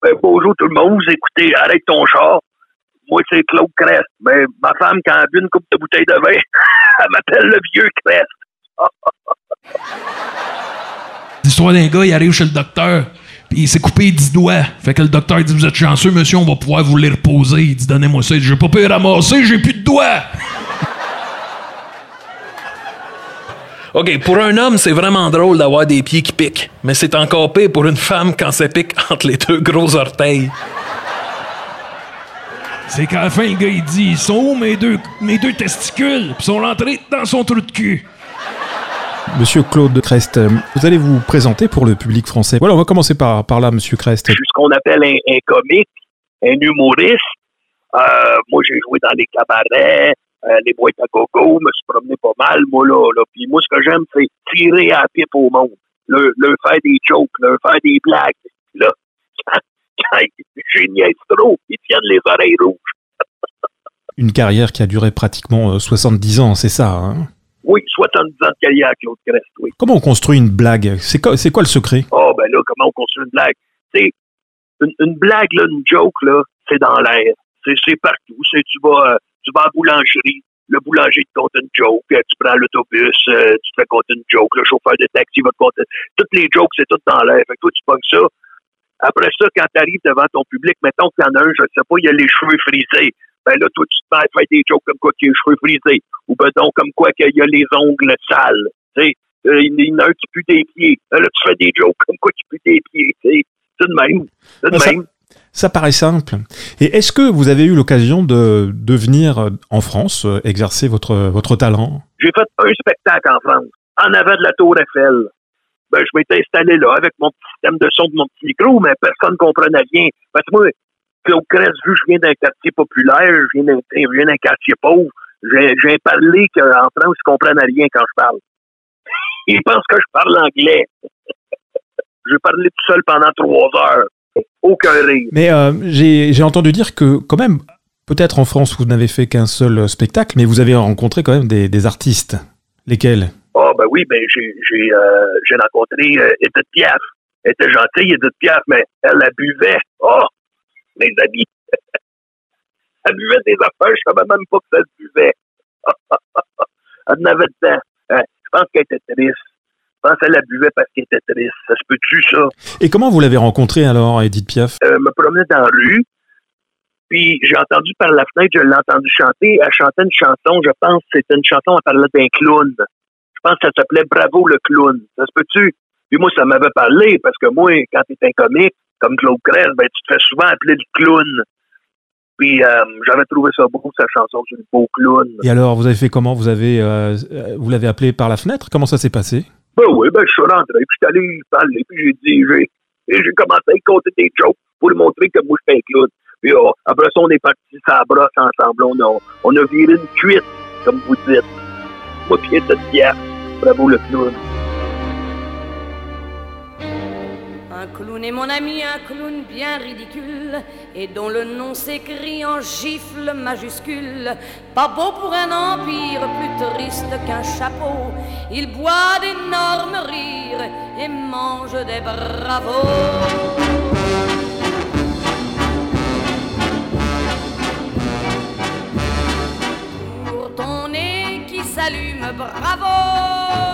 Ben, bonjour tout le monde, vous écoutez Arrête ton char. Moi, c'est Claude Crest. Mais ma femme, quand elle bu une coupe de bouteille de vin, elle m'appelle le vieux Crest. L'histoire d'un gars, il arrive chez le docteur, puis il s'est coupé 10 doigts. Fait que le docteur dit Vous êtes chanceux, monsieur, on va pouvoir vous les reposer. Il dit Donnez-moi ça. Il dit J'ai pas pu ramasser, j'ai plus de doigts. OK, pour un homme, c'est vraiment drôle d'avoir des pieds qui piquent. Mais c'est encore pire pour une femme quand ça pique entre les deux gros orteils. C'est qu'à la fin, le gars, il dit Ils sont où mes deux, mes deux testicules? Puis ils sont rentrés dans son trou de cul. Monsieur Claude Crest, euh, vous allez vous présenter pour le public français. Voilà, on va commencer par, par là, Monsieur Crest. Je suis ce qu'on appelle un, un comique, un humoriste. Euh, moi, j'ai joué dans les cabarets, euh, les boîtes à coco, me suis promené pas mal, moi, là. là. Puis moi, ce que j'aime, c'est tirer à la pipe au monde. Leur, leur faire des jokes, leur faire des blagues. Là, quand, quand j'ai niaise trop, ils tiennent les oreilles rouges. Une carrière qui a duré pratiquement euh, 70 ans, c'est ça hein? Oui, 70 ans de carrière, Claude Crest, oui. Comment on construit une blague? C'est quoi, c'est quoi le secret? Oh, ben là, comment on construit une blague? C'est une, une blague, là, une joke, là, c'est dans l'air. C'est, c'est partout. C'est, tu vas, euh, tu vas à la boulangerie, le boulanger te compte une joke, euh, tu prends l'autobus, euh, tu te fais compter une joke, le chauffeur de taxi va te compter. Toutes les jokes, c'est tout dans l'air. Fait que toi, tu pognes ça. Après ça, quand tu arrives devant ton public, mettons qu'il y en a un, je sais pas, il a les cheveux frisés. Ben là, toi, tu te mets à faire des jokes comme quoi qu'il a les cheveux frisés. Ou ben donc, comme quoi qu'il y a les ongles sales. Tu sais, Euh, il y en a un qui pue des pieds. Ben là, tu fais des jokes comme quoi tu pues des pieds. tu sais. C'est de même. C'est de même. Ça paraît simple. Et est-ce que vous avez eu l'occasion de, de venir euh, en France euh, exercer votre, votre talent? J'ai fait un spectacle en France, en avant de la Tour Eiffel. Ben, je m'étais installé là avec mon petit système de son de mon petit micro, mais personne ne comprenait rien. Parce que moi, Claude Crest, vu que je viens d'un quartier populaire, je viens d'un, quartier pauvre, j'ai, parlé qu'en France, ils comprennent rien quand je parle. Ils pensent que je parle anglais. J'ai parlé tout seul pendant trois heures. Aucun rire. Mais euh, j'ai entendu dire que quand même, peut-être en France, vous n'avez fait qu'un seul euh, spectacle, mais vous avez rencontré quand même des, des artistes. Lesquels? Ah ben oui, ben j'ai euh, rencontré Edith Piaf. Elle était gentille, Edith Piaf, mais elle, elle buvait. Oh, mes amis. elle buvait des affaires, je savais même pas que ça se buvait. elle en avait dedans. Euh, je pense qu'elle était triste. Je pense qu'elle la buvait parce qu'elle était triste. Ça se peut-tu, ça? Et comment vous l'avez rencontré alors, Edith Piaf? Euh, me promenais dans la rue, puis j'ai entendu par la fenêtre, je l'ai entendu chanter. Elle chantait une chanson, je pense que c'était une chanson, elle parlait d'un clown. Je pense que ça s'appelait Bravo le clown. Ça se peut-tu? Puis moi, ça m'avait parlé, parce que moi, quand t'es un comique, comme Claude Crest, ben, tu te fais souvent appeler le clown. Puis euh, j'avais trouvé ça beau, sa chanson le beau clown. Et alors, vous avez fait comment? Vous avez, euh, euh, vous l'avez appelé par la fenêtre? Comment ça s'est passé? Ben oui, ben je suis rentré, puis je suis allé parler, puis j'ai dit, j'ai, j'ai commencé à compter des jokes pour lui montrer que moi, je suis un clown. Puis oh, après ça, on est parti la brosse ensemble. On a, on a viré une cuite, comme vous dites. Moi, puis cette pierre. Bravo, le clown. Un clown est mon ami, un clown bien ridicule, et dont le nom s'écrit en gifle majuscule. Pas beau pour un empire, plus triste qu'un chapeau. Il boit d'énormes rires et mange des bravos. Pour ton nez qui s'allume, bravo.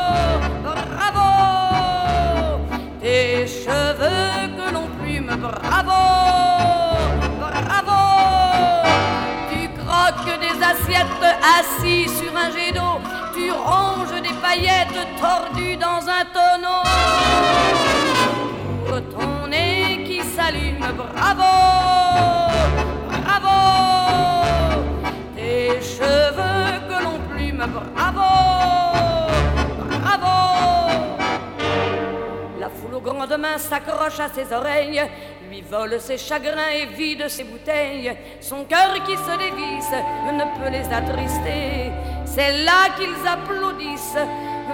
Tes cheveux que l'on plume, bravo, bravo. Tu croques des assiettes assis sur un jet d'eau. Tu ronges des paillettes tordues dans un tonneau. Ton nez qui s'allume, bravo, bravo. Tes cheveux que l'on plume, bravo, Grandes mains s'accroche à ses oreilles, lui vole ses chagrins et vide ses bouteilles. Son cœur qui se dévisse ne peut les attrister. C'est là qu'ils applaudissent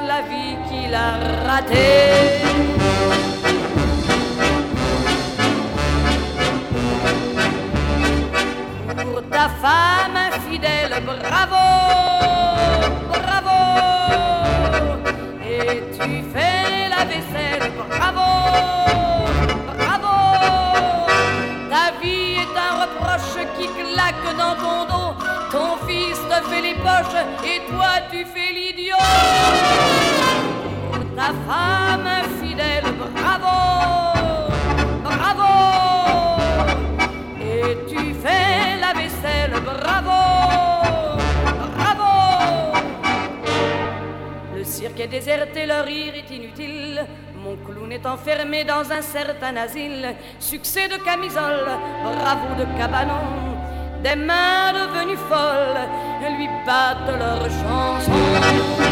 la vie qu'il a ratée. Déserté, le rire est inutile. Mon clown est enfermé dans un certain asile. Succès de camisole, bravo de cabanon. Des mains devenues folles lui battent leur chanson.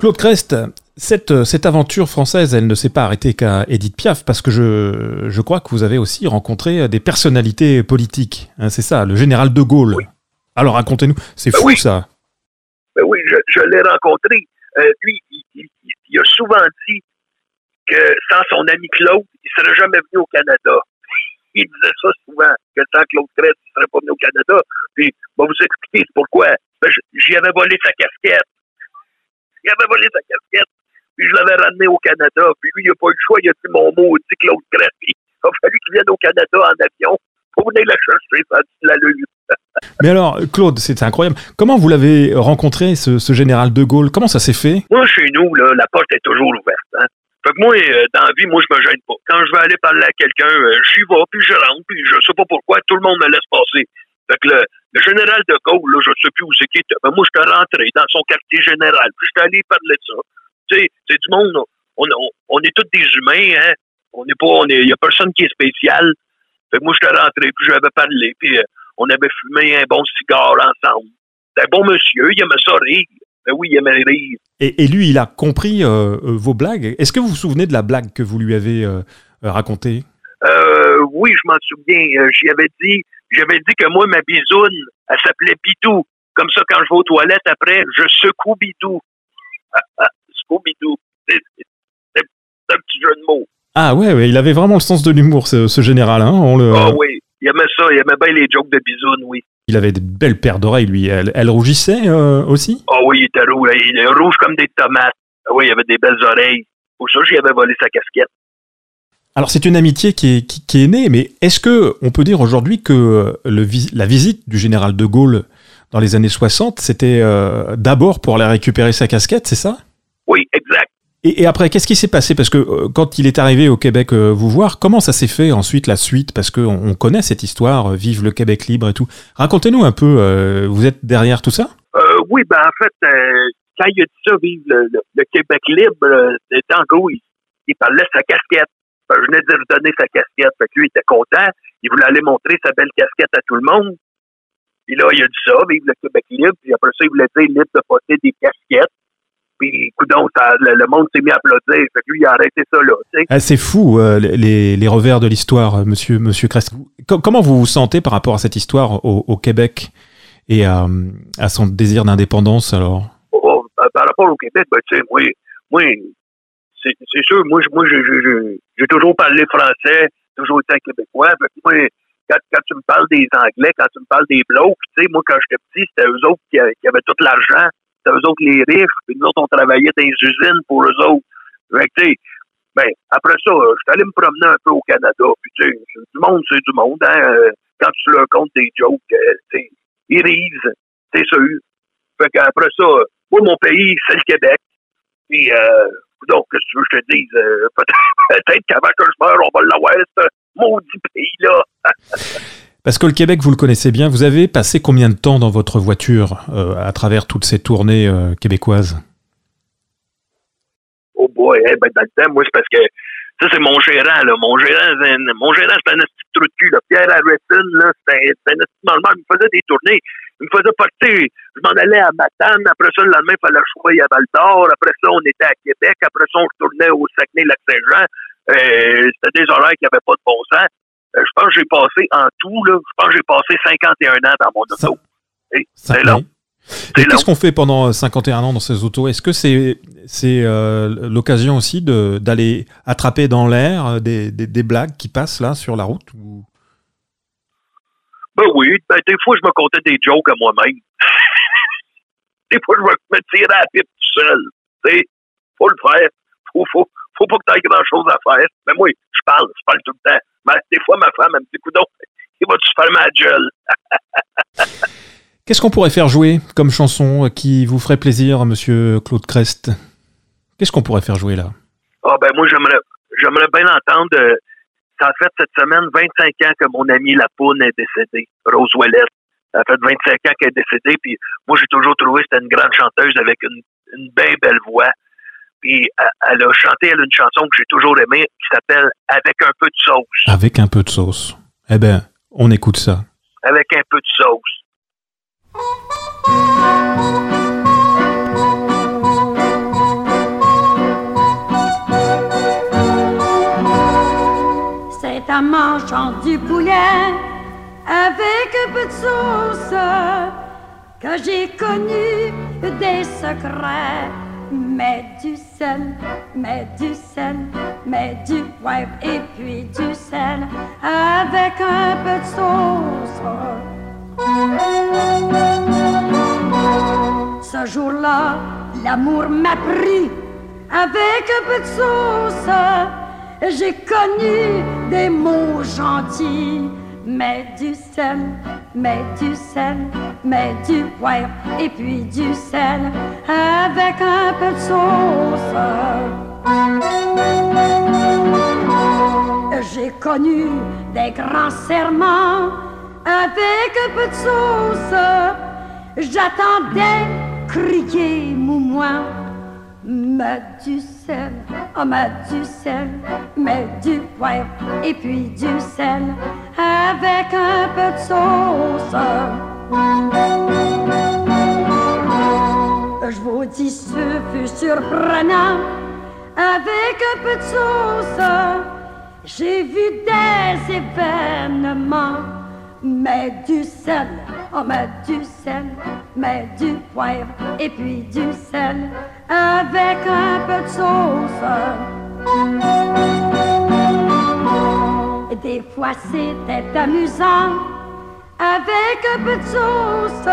Claude Crest, cette, cette aventure française, elle ne s'est pas arrêtée qu'à Edith Piaf, parce que je, je crois que vous avez aussi rencontré des personnalités politiques. hein, c'est ça, le général de Gaulle. Oui. Alors racontez-nous, c'est Ben fou oui. ça. Ben oui, je, je l'ai rencontré. Euh, lui, il, il- il a souvent dit que sans son ami Claude, il serait jamais venu au Canada. Il disait ça souvent, que sans Claude Crest, il serait pas venu au Canada. Puis, vous expliquer c'est pourquoi. Ben, j'y avais volé sa casquette. Il avait volé sa casquette, puis je l'avais ramené au Canada. Puis lui, il n'a pas eu le choix, il a dit mon mot, il dit Claude. Puis, il a fallu qu'il vienne au Canada en avion pour venir la chercher, ça a dit la lune. Mais alors, Claude, c'est incroyable. Comment vous l'avez rencontré, ce, ce général de Gaulle? Comment ça s'est fait? Moi, chez nous, là, la porte est toujours ouverte. Hein? Fait que moi, euh, dans la vie, moi, je me gêne pas. Quand je vais aller parler à quelqu'un, euh, j'y vais, puis je rentre, puis je sais pas pourquoi, tout le monde me laisse passer. Fait que le, le général de Gaulle, là, je sais plus où c'est qu'il était. Ben, moi, j'étais rentré dans son quartier général, puis j'étais allé parler de ça. Tu sais, c'est du monde, on, on, on est tous des humains, hein. On n'est pas, on est, y a personne qui est spécial. Fait que moi, j'étais rentré, puis j'avais parlé, puis euh, on avait fumé un bon cigare ensemble. C'était un bon monsieur, il aimait ça rire. Ben oui, il aimait rire. et, et lui, il a compris euh, euh, vos blagues? Est-ce que vous vous souvenez de la blague que vous lui avez euh, racontée? Euh, oui, je m'en souviens. J'y avais dit, j'avais dit que moi, ma bisoune, elle s'appelait Bidou. Comme ça, quand je vais aux toilettes après, je secoue Bidou. secoue Bidou. C'est un petit jeu de mots. Ah ouais, ouais, il avait vraiment le sens de l'humour, ce, ce général. Hein, on le, Ah oui, il aimait ça. Il aimait bien les jokes de bisoune, oui. Il avait de belles paires d'oreilles, lui. Elle, elle rougissait euh, aussi? Ah oui, il était rouge. Il est rouge comme des tomates. Ah oui, il avait des belles oreilles. Pour ça, j'y avais volé sa casquette. Alors c'est une amitié qui est, qui, qui est née, mais est-ce que on peut dire aujourd'hui que euh, le la visite du général de Gaulle dans les années 60, c'était euh, d'abord pour aller récupérer sa casquette, c'est ça? Oui, exact. et, et après, qu'est-ce qui s'est passé? Parce que euh, quand il est arrivé au Québec euh, vous voir, comment ça s'est fait ensuite la suite? Parce qu'on on connaît cette histoire, vive le Québec libre et tout. Racontez-nous un peu, vous êtes derrière tout ça? Oui, ben en fait, quand il a dit ça, vive le, le- le Québec libre, en gros, il, il parlait de sa casquette. Ben, je venais de lui redonner sa casquette. Fait que lui, il était content. Il voulait aller montrer sa belle casquette à tout le monde. Puis là, il a dit ça, vive le Québec libre. Puis après ça, il voulait dire libre de porter des casquettes. Puis, coudonc, ça, le, le monde s'est mis à applaudir. Fait que lui, il a arrêté ça là. Ah, C'est fou, euh, les, les revers de l'histoire, euh, monsieur, monsieur Crest. Co- comment vous vous sentez par rapport à cette histoire au, au Québec et à, à son désir d'indépendance alors? Oh, par par rapport au Québec, ben, tu sais, moi, moi c'est sûr, moi, je- moi j'ai j'ai- j'ai toujours parlé français, toujours été Québécois. Moi, quand, quand tu me parles des Anglais, quand tu me parles des blocs, tu sais, moi, quand j'étais petit, c'était eux autres qui, avaient tout l'argent. C'était eux autres les riches, puis nous autres, on travaillait dans les usines pour eux autres. Fait que, ben, après ça, je suis allé me promener un peu au Canada, puis tu sais, du monde, c'est du monde, hein. euh, Quand tu leur comptes des jokes, euh, tu sais, ils risent, c'est sûr. Fait qu'après ça, moi, mon pays, c'est le Québec. Puis, euh, donc, que tu veux que je te dise? Euh, peut-être qu'avant que je meure, on va l'avoir, ce maudit pays-là. Parce que le Québec, vous le connaissez bien. Vous avez passé combien de temps dans votre voiture euh, à travers toutes ces tournées euh, québécoises? Oh boy, eh ben, dans le temps, moi, c'est parce que ça, c'est mon gérant, là. Mon gérant, c'est un, mon gérant, c'est un petit trou de cul, là. Pierre Harrison, là, c'est un, un normal. Il faisait des tournées. Il me faisait partir. Je m'en allais à Matane. Après ça, le lendemain, il fallait choisir à Val d'Or. Après ça, on était à Québec. Après ça, on retournait au Saguenay-Lac-Saint-Jean. Euh, c'était des horaires qui n'avaient pas de bon sens. Euh, je pense que j'ai passé en tout, là, je pense que j'ai passé 51 ans dans mon auto. C'est long. Et qu'est-ce qu'on fait pendant 51 ans dans ces autos? Est-ce que c'est c'est euh, l'occasion aussi de d'aller attraper dans l'air des, des, des, blagues qui passent là sur la route ou... Ben oui, ben, des fois je me comptais des jokes à moi-même. des fois je me tirais à la pipe tout seul. Tu faut le faire. Faut, faut, faut pas que tu aies grand-chose à faire. Mais moi, je parle, je parle tout le temps. Mais des fois, ma femme, elle me dit, coudon, il va-tu faire ma gueule? Qu'est-ce qu'on pourrait faire jouer comme chanson qui vous ferait plaisir, monsieur Claude Crest? Qu'est-ce qu'on pourrait faire jouer là? Ah, ben, moi, j'aimerais, j'aimerais bien entendre. Euh, ça a fait cette semaine 25 ans que mon ami Lapoune est décédé, Rose Ouellette. Ça fait 25 ans qu'elle est décédée, puis moi, j'ai toujours trouvé que c'était une grande chanteuse avec une, une bien belle voix. Puis elle a chanté elle, une chanson que j'ai toujours aimée qui s'appelle Avec un peu de sauce. Avec un peu de sauce. Eh bien, on écoute ça. Avec un peu de sauce. En mangeant du poulet avec un peu de sauce que j'ai connu des secrets mets du sel, mets du sel, mets du poivre et puis du sel avec un peu de sauce. Ce jour-là, l'amour m'a pris avec un peu de sauce. J'ai connu des mots gentils mets du sel, mets du sel, mets du poivre et puis du sel avec un peu de sauce. J'ai connu des grands serments avec un peu de sauce. J'attendais crier moumoin Mets du sel, oh mets du sel, mets du poivre et puis du sel avec un peu de sauce. Je vous dis, ce fut surprenant avec un peu de sauce. J'ai vu des événements mets du sel, oh mets du sel, mets du poivre et puis du sel avec un peu de sauce. Des fois c'était amusant avec un peu de sauce,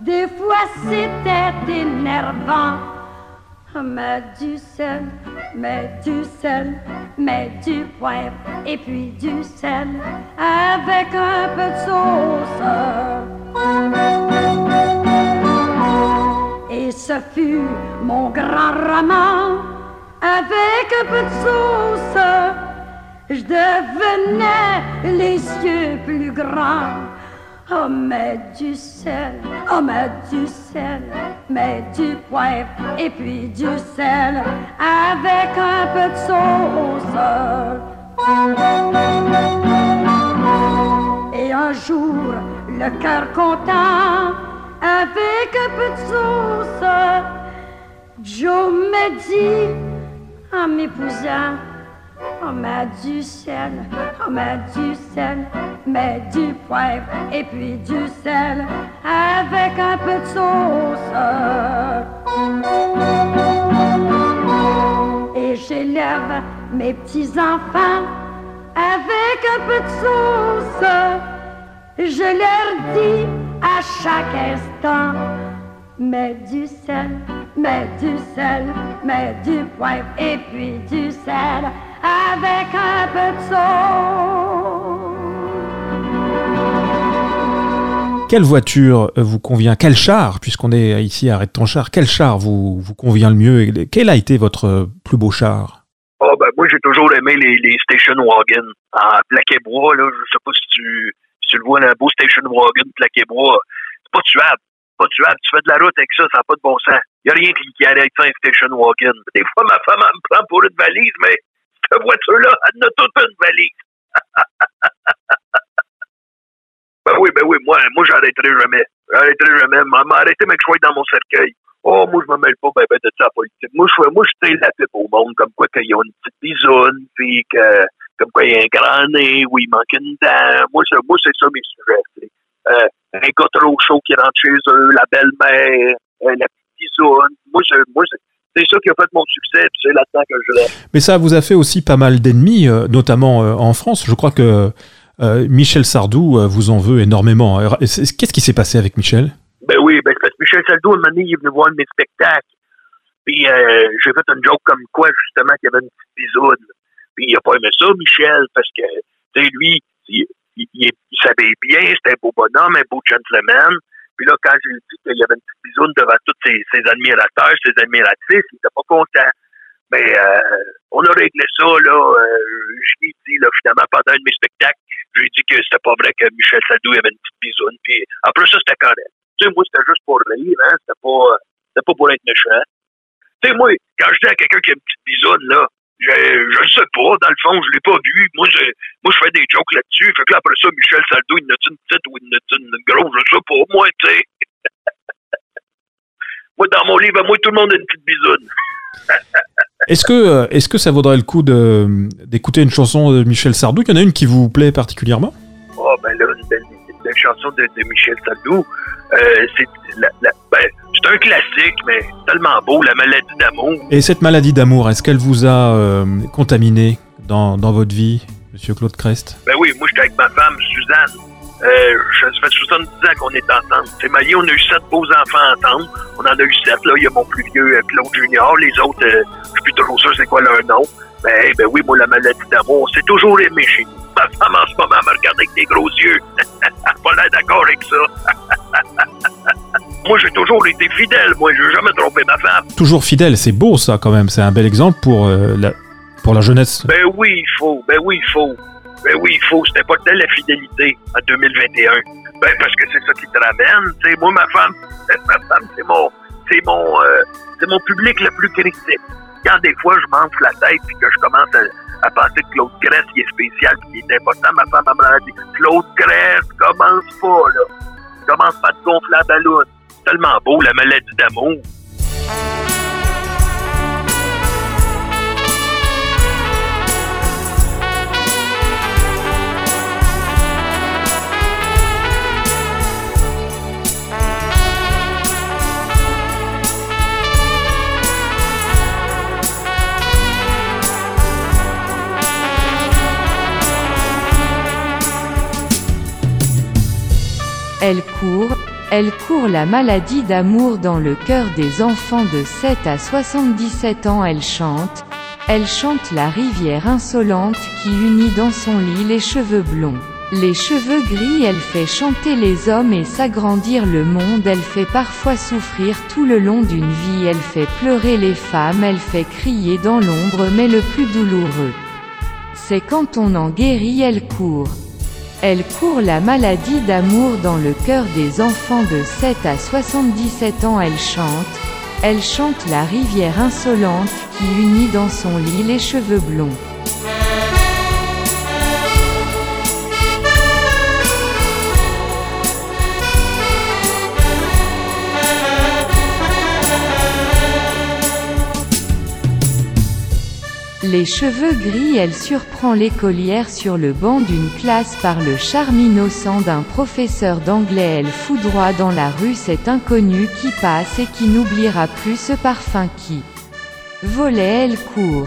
des fois c'était énervant. Mets du sel, mets du sel, mets du poivre et puis du sel avec un peu de sauce. Et ce fut mon grand roman avec un peu de sauce. Je devenais les yeux plus grands. Oh, mets du sel, oh, mets du sel, mets du poivre et puis du sel avec un peu de sauce. Et un jour, le cœur content, avec un peu de sauce, Joe me dit en m'épousant, on met du sel, on met du sel, met du poivre et puis du sel avec un peu de sauce. Et j'élève mes petits enfants avec un peu de sauce. Je leur dis à chaque instant, mets du sel, mets du sel, mets du poivre et puis du sel avec un peu de sauce. Quelle voiture vous convient? Quel char, puisqu'on est ici à Arrête ton char, quel char vous, vous convient le mieux? Quel a été votre plus beau char? Oh ben moi j'ai toujours aimé les, les station wagon. En plaqué bois là, je sais pas si tu, si tu le vois un beau station wagon plaqué bois, c'est pas tuable, pas tuable, tu fais de la route avec ça, ça n'a pas de bon sens. Il n'y a rien qui, qui arrête ça un station wagon. Des fois ma femme elle me prend pour une valise, mais cette voiture-là, elle a toute une valise. ben oui, ben oui, moi, moi j'arrêterai jamais. J'arrêterai jamais. Maman, arrêtez de jouer dans mon cercueil. Oh, moi, je me mêle pas ben, ben, de ça politique. Moi, je moi, je la pipe au monde, comme quoi qu'ils ont une petite bisoune, puis que, comme quoi il y a un grand nez, ou il manque une dent. Moi, c'est, moi, c'est ça mes sujets. Euh, un gars trop chaud qui rentre chez eux, la belle-mère, euh, la petite bisoune. Moi, c'est, moi, c'est, c'est ça qui a fait mon succès, puis c'est là-dedans que je l'ai. Mais ça vous a fait aussi pas mal d'ennemis, euh, notamment euh, en France. Je crois que euh, Michel Sardou vous en veut énormément. Qu'est-ce qui s'est passé avec Michel? Ben oui, ben parce que Michel Sardou, un moment donné, il est venu voir mes spectacles. Puis euh, j'ai fait une joke comme quoi, justement, qu'il y avait une petite bisoune. Puis il a pas aimé ça, Michel, parce que, tu sais, lui, il, il, il, il s'habille bien, c'était un beau bonhomme, un beau gentleman. Puis là, quand j'ai dit qu'il y avait une petite bisoune devant tous ses, admirateurs, ses admiratrices, il était pas content. Mais euh, on a réglé ça, là. Euh, je lui ai dit, là, finalement, pendant un de mes spectacles, j'ai dit que c'était pas vrai que Michel Sardou avait une petite bisoune. Puis après ça, c'était correct. Tu sais, moi, c'était juste pour rire, hein. C'était pas, c'était pas pour être méchant. Tu sais, moi, quand je dis à quelqu'un qui a une petite bisoune, là, je, je le sais pas, dans le fond, je l'ai pas vu. Moi, je, moi, je fais des jokes là-dessus. Fait que là, après ça, Michel Sardou, il a une petite ou il a une grosse, je sais pas, moi, tu sais. moi, dans mon livre, moi, tout le monde a une petite bisoune. Est-ce que, euh, est-ce que ça vaudrait le coup de, d'écouter une chanson de Michel Sardou? Il y en a une qui vous plaît particulièrement? Oh, ben là, une belle, une belle chanson de, de Michel Sardou. Euh, c'est, la, la, ben, c'est un classique, mais tellement beau, La maladie d'amour. Et cette maladie d'amour, est-ce qu'elle vous a euh, contaminé dans, dans votre vie, Monsieur Claude Crest? Ben oui, moi, j'étais avec ma femme, Suzanne. Euh, ça fait 70 ans qu'on est ensemble. C'est marié, on a eu sept beaux enfants ensemble. On en a eu sept, là. Il y a mon plus vieux, euh, Claude Junior. Les autres, euh, je suis plus trop sûr c'est quoi leur nom. Ben, ben oui, moi, la maladie d'amour, on s'est toujours aimé chez nous. Ma femme, en ce moment, me regarde avec des gros yeux. pas l'air d'accord avec ça. moi, j'ai toujours été fidèle. Moi, je n'ai jamais trompé ma femme. Toujours fidèle, c'est beau ça quand même. C'est un bel exemple pour, euh, la, pour la jeunesse. Ben oui, il faut. Ben oui, il faut. Ben oui, il faut. C'était pas telle la fidélité en 2021. Ben parce que c'est ça qui te ramène. Sais, moi, ma femme, ma femme, c'est mon, c'est mon, euh, c'est mon public le plus critique. Quand des fois je m'enfle la tête puis que je commence à, penser que Claude Grèce qui est spécial puis qui est important, ma femme me dit Claude Grèce, commence pas là. Commence pas de gonfler la ballon. Tellement beau la maladie d'amour. Elle court la maladie d'amour dans le cœur des enfants de 7 à 77 ans. Elle chante, elle chante la rivière insolente qui unit dans son lit les cheveux blonds. Les cheveux gris, elle fait chanter les hommes et s'agrandir le monde. Elle fait parfois souffrir tout le long d'une vie. Elle fait pleurer les femmes, elle fait crier dans l'ombre, mais le plus douloureux. C'est quand on en guérit, elle court. Elle court la maladie d'amour dans le cœur des enfants de 7 à 77 ans. Elle chante, elle chante la rivière insolente qui unit dans son lit les cheveux blonds. Les cheveux gris, elle surprend l'écolière sur le banc d'une classe par le charme innocent d'un professeur d'anglais. Elle foudroie dans la rue cet inconnu qui passe et qui n'oubliera plus ce parfum qui volait. Elle court.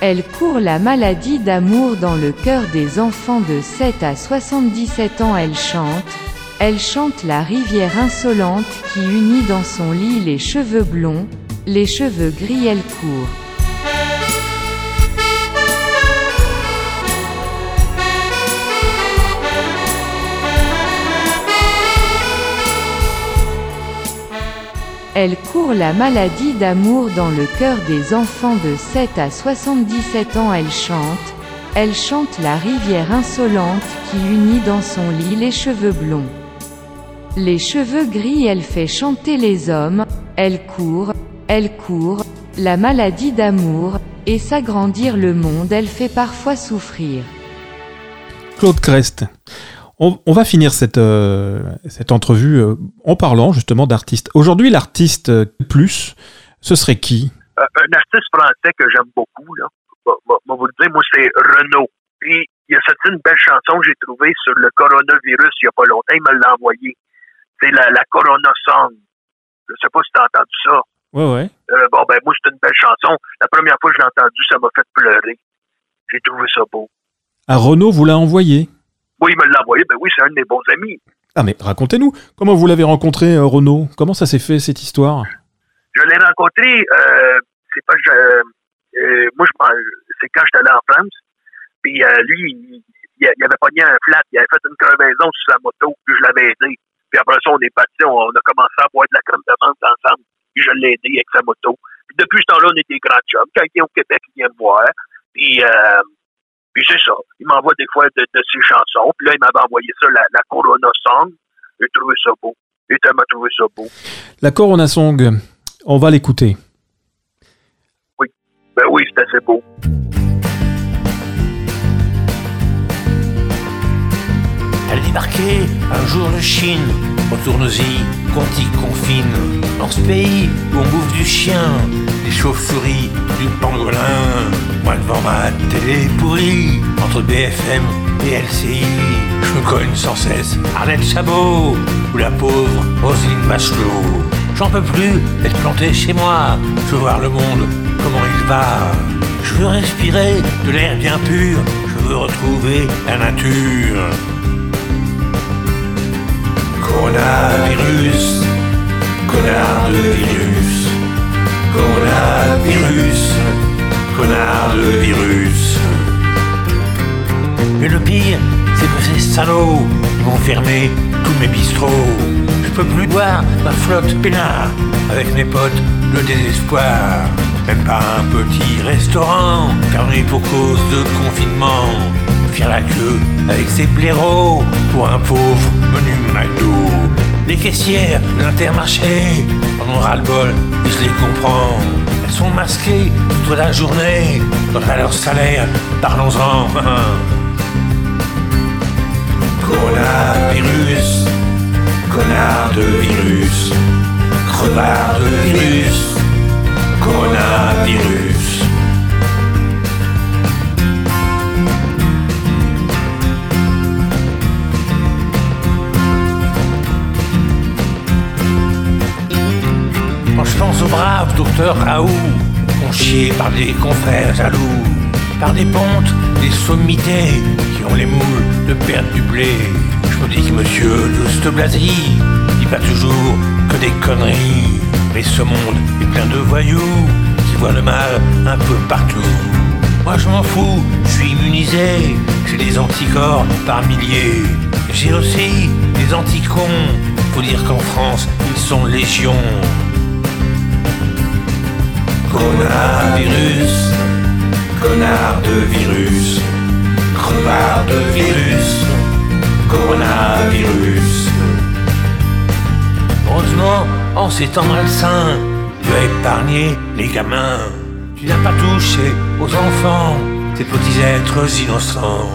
Elle court la maladie d'amour dans le cœur des enfants de 7 à 77 ans. Elle chante. Elle chante la rivière insolente qui unit dans son lit les cheveux blonds, les cheveux gris. Elle court. Elle court la maladie d'amour dans le cœur des enfants de 7 à 77 ans. Elle chante, elle chante la rivière insolente qui unit dans son lit les cheveux blonds. Les cheveux gris, elle fait chanter les hommes, elle court, elle court, la maladie d'amour, et s'agrandir le monde, elle fait parfois souffrir. Claude Crest. On, on va finir cette, euh, cette entrevue euh, en parlant justement d'artistes. Aujourd'hui, l'artiste plus, ce serait qui? Euh, un artiste français que j'aime beaucoup, là, vous le dire, moi, c'est Renaud. Puis, il a sorti une belle chanson que j'ai trouvée sur le coronavirus il n'y a pas longtemps. Il me l'a envoyé. C'est la, la Corona Song. Je sais pas si t'as entendu ça. Ouais. Euh, bon, ben, moi, c'est une belle chanson. La première fois que je l'ai entendue, ça m'a fait pleurer. J'ai trouvé ça beau. À Renault, vous l'a envoyé. Oui, il me l'a envoyé. Ben oui, c'est un de mes bons amis. Ah mais racontez-nous, comment vous l'avez rencontré, euh, Renaud? Comment ça s'est fait cette histoire? Je l'ai rencontré, euh, c'est pas je, euh, moi, je pense, c'est quand j'étais allé en France. Puis euh, lui, il, il, il avait pogné un flat, il avait fait une crevaison sur sa moto, puis je l'avais aidé. Puis après ça, on est parti, on, on a commencé à boire de la crème de menthe ensemble, puis je l'ai aidé avec sa moto. Puis depuis ce temps-là, on était grands chums. Quand il est au Québec, il vient me voir. Puis, euh, puis c'est ça. Il m'envoie des fois de, de ses chansons. Puis là, il m'avait envoyé ça, la, la Corona Song. J'ai trouvé ça beau. Et elle m'a trouvé ça beau. La Corona Song, on va l'écouter. Ben oui, c'est assez beau. Elle débarquait un jour de Chine. Retourne-y, qu'on t'y confine. Dans ce pays où on bouffe du chien, des chauves-souris, du pangolin. Devant ma télé pourrie, entre BFM et LCI, je me cogne sans cesse Arlette Chabot ou la pauvre Roselyne Bachelot. J'en peux plus d'être planté chez moi. Je veux voir le monde, comment il va. Je veux respirer de l'air bien pur. Je veux retrouver la nature. Coronavirus, connard de virus. Coronavirus, connard de virus. Mais le pire, c'est que ces salauds ils vont fermer tous mes bistrots. Je peux plus boire ma flotte peinard avec mes potes de désespoir. Même pas un petit restaurant fermé pour cause de confinement. Faire la queue avec ses blaireaux pour un pauvre menu McDo. Les caissières l'intermarché en ont ras-le-bol et je les comprends. Sont masquées toute la journée. Quant à leur salaire, parlons-en. Coronavirus, connard de virus, crevard de virus, coronavirus. Je pense au brave docteur Raoult, conchié par des confrères jaloux, par des pontes, des sommités qui ont les moules de perdre du blé. Je me dis que monsieur Louste Blasi dit pas toujours que des conneries, mais ce monde est plein de voyous qui voient le mal un peu partout. Moi je m'en fous, je suis immunisé, j'ai des anticorps par milliers. J'ai aussi des anticons, faut dire qu'en France ils sont légions. Coronavirus, connard de virus, crevard de virus, coronavirus. Heureusement, en ces temps malsains, tu as épargné les gamins. Tu n'as pas touché aux enfants, ces petits êtres innocents.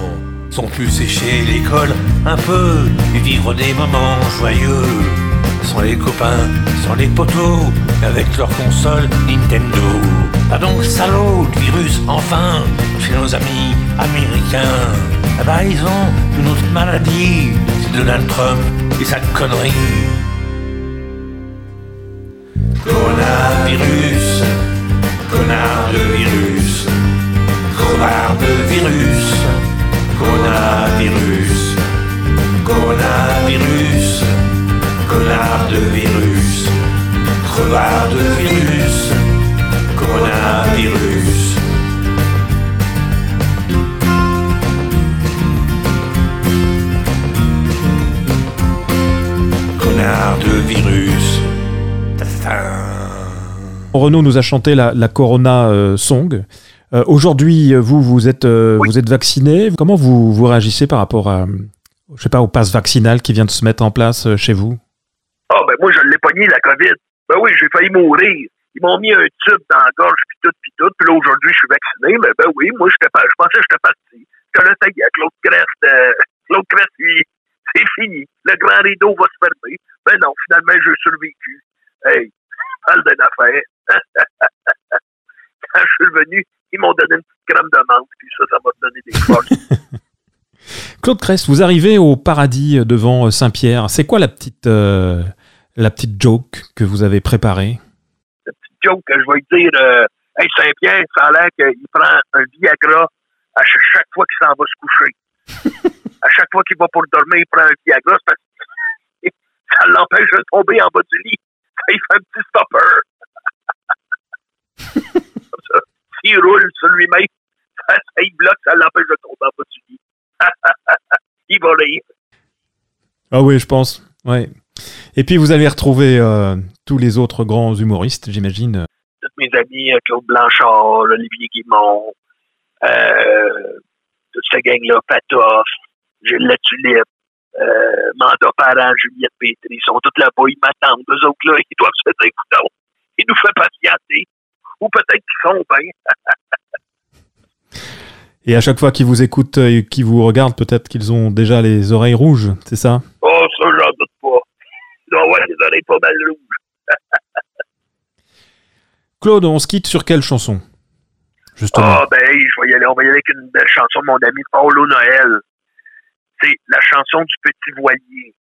Sont plus sécher l'école un peu et vivre des moments joyeux. Sans les copains, sans les poteaux, avec leur console Nintendo. Ah donc salaud virus, enfin, chez nos amis américains. Ah bah ils ont une autre maladie, c'est Donald Trump et sa connerie. Coronavirus, connard de virus, crevard de virus, de virus, crevard de virus, coronavirus. Connard de virus. Ta-ta. Renaud nous a chanté la, la Corona euh, Song. Euh, Aujourd'hui, vous, vous êtes, euh, Oui. vous êtes vacciné. Comment vous, vous réagissez par rapport à, je sais pas, au pass vaccinal qui vient de se mettre en place chez vous? Ah, ben moi, je l'ai pogné, la COVID. Ben oui, j'ai failli mourir. Ils m'ont mis un tube dans la gorge, puis tout, puis tout. Puis là, aujourd'hui, je suis vacciné. Mais ben oui, moi, pas, je pensais que j'étais parti. Que là, ça y est, Claude Crest, Claude Crest, c'est fini. Le grand rideau va se fermer. Ben non, finalement, j'ai survécu. Hey, parle d'une affaire. Quand je suis revenu, ils m'ont donné une petite crème de menthe, puis ça, ça m'a donné des forces. Claude Crest, vous arrivez au paradis devant Saint-Pierre. C'est quoi la petite, euh, la petite joke que vous avez préparée? La petite joke que je vais dire, euh, hey, Saint-Pierre, ça a l'air qu'il prend un Viagra à ch- chaque fois qu'il s'en va se coucher. à chaque fois qu'il va pour dormir, il prend un Viagra parce que ça l'empêche de tomber en bas du lit. Il fait un petit stopper. Comme ça. S'il roule sur lui-même, ça, ça il bloque, ça l'empêche de tomber en bas du lit. il va rire. Ah oui, je pense. Ouais. Et puis vous allez retrouver euh, tous les autres grands humoristes, j'imagine. tous mes amis, euh, Claude Blanchard, Olivier Guimont, euh, toute cette gang-là, Patoff, Gilles Latulippe, euh, Manda Parent, Juliette Pétry, ils sont tous là-bas, ils m'attendent. Eux autres, là, ils doivent se dire, écoute, ils nous font patienter. Ou peut-être qu'ils sont bien. Et à chaque fois qu'ils vous écoutent et qu'ils vous regardent, peut-être qu'ils ont déjà les oreilles rouges, c'est ça? Oh, ça. Ils doivent avoir les oreilles pas mal rouges. Claude, on se quitte sur quelle chanson? Justement. Ah, ben, je vais y aller. On va y aller avec une belle chanson de mon ami Paulo Noël. C'est la chanson du petit voilier.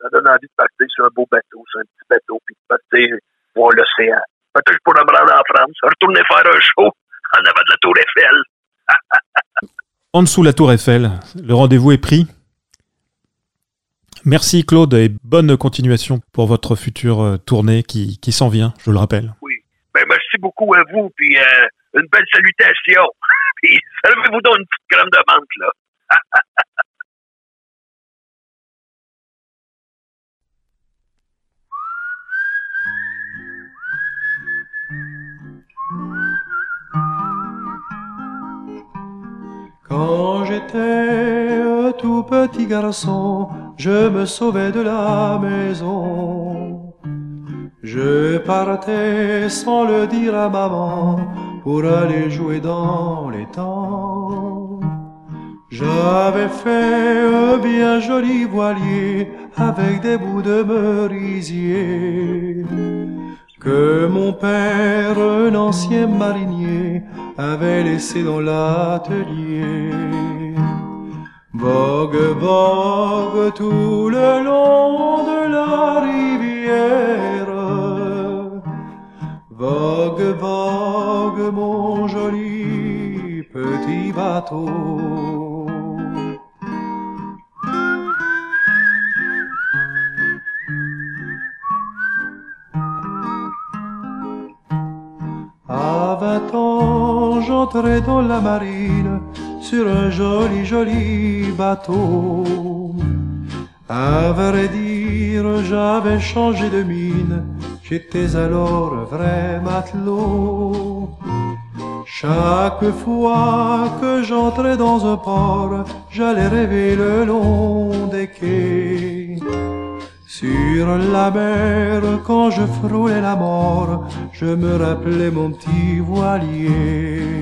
Ça donne envie de partir sur un beau bateau, sur un petit bateau, puis de partir voir l'océan. Peut-être que je pourrais me rendre en France, retourner faire un show en avant de la Tour Eiffel. En dessous la tour Eiffel, le rendez-vous est pris. Merci Claude et bonne continuation pour votre future euh, tournée qui, qui s'en vient, je le rappelle. Oui. Ben, merci beaucoup à vous, puis euh, une belle salutation. puis, servez-vous donc une petite crème de menthe, là. Quand j'étais un tout petit garçon, je me sauvais de la maison. Je partais sans le dire à maman pour aller jouer dans les temps. J'avais fait un bien joli voilier avec des bouts de merisier que mon père, un ancien marinier, avait laissé dans l'atelier. Vogue, vogue tout le long de la rivière. Vogue, vogue mon joli petit bateau. À vingt ans, j'entrais dans la marine sur un joli, joli bateau. À vrai dire, j'avais changé de mine, j'étais alors vrai matelot. Chaque fois que j'entrais dans un port, j'allais rêver le long des quais. Sur la mer, quand je frôlais la mort, je me rappelais mon petit voilier.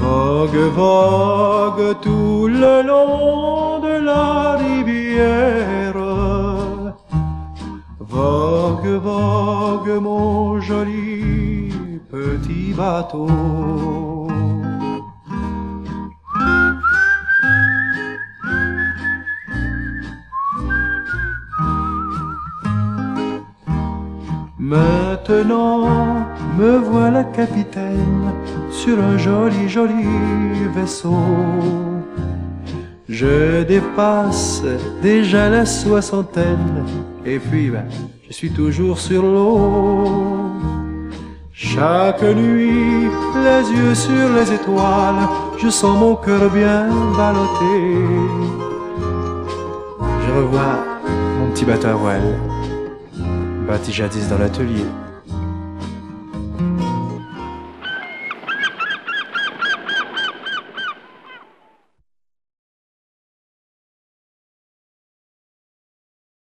Vogue, vogue tout le long de la rivière. Vogue, vogue mon joli petit bateau. Maintenant, me voilà capitaine sur un joli, joli vaisseau. Je dépasse déjà la soixantaine, et puis ben, je suis toujours sur l'eau. Chaque nuit, les yeux sur les étoiles, je sens mon cœur bien ballotté. Je revois mon petit bateau à voile, bâti jadis dans l'atelier.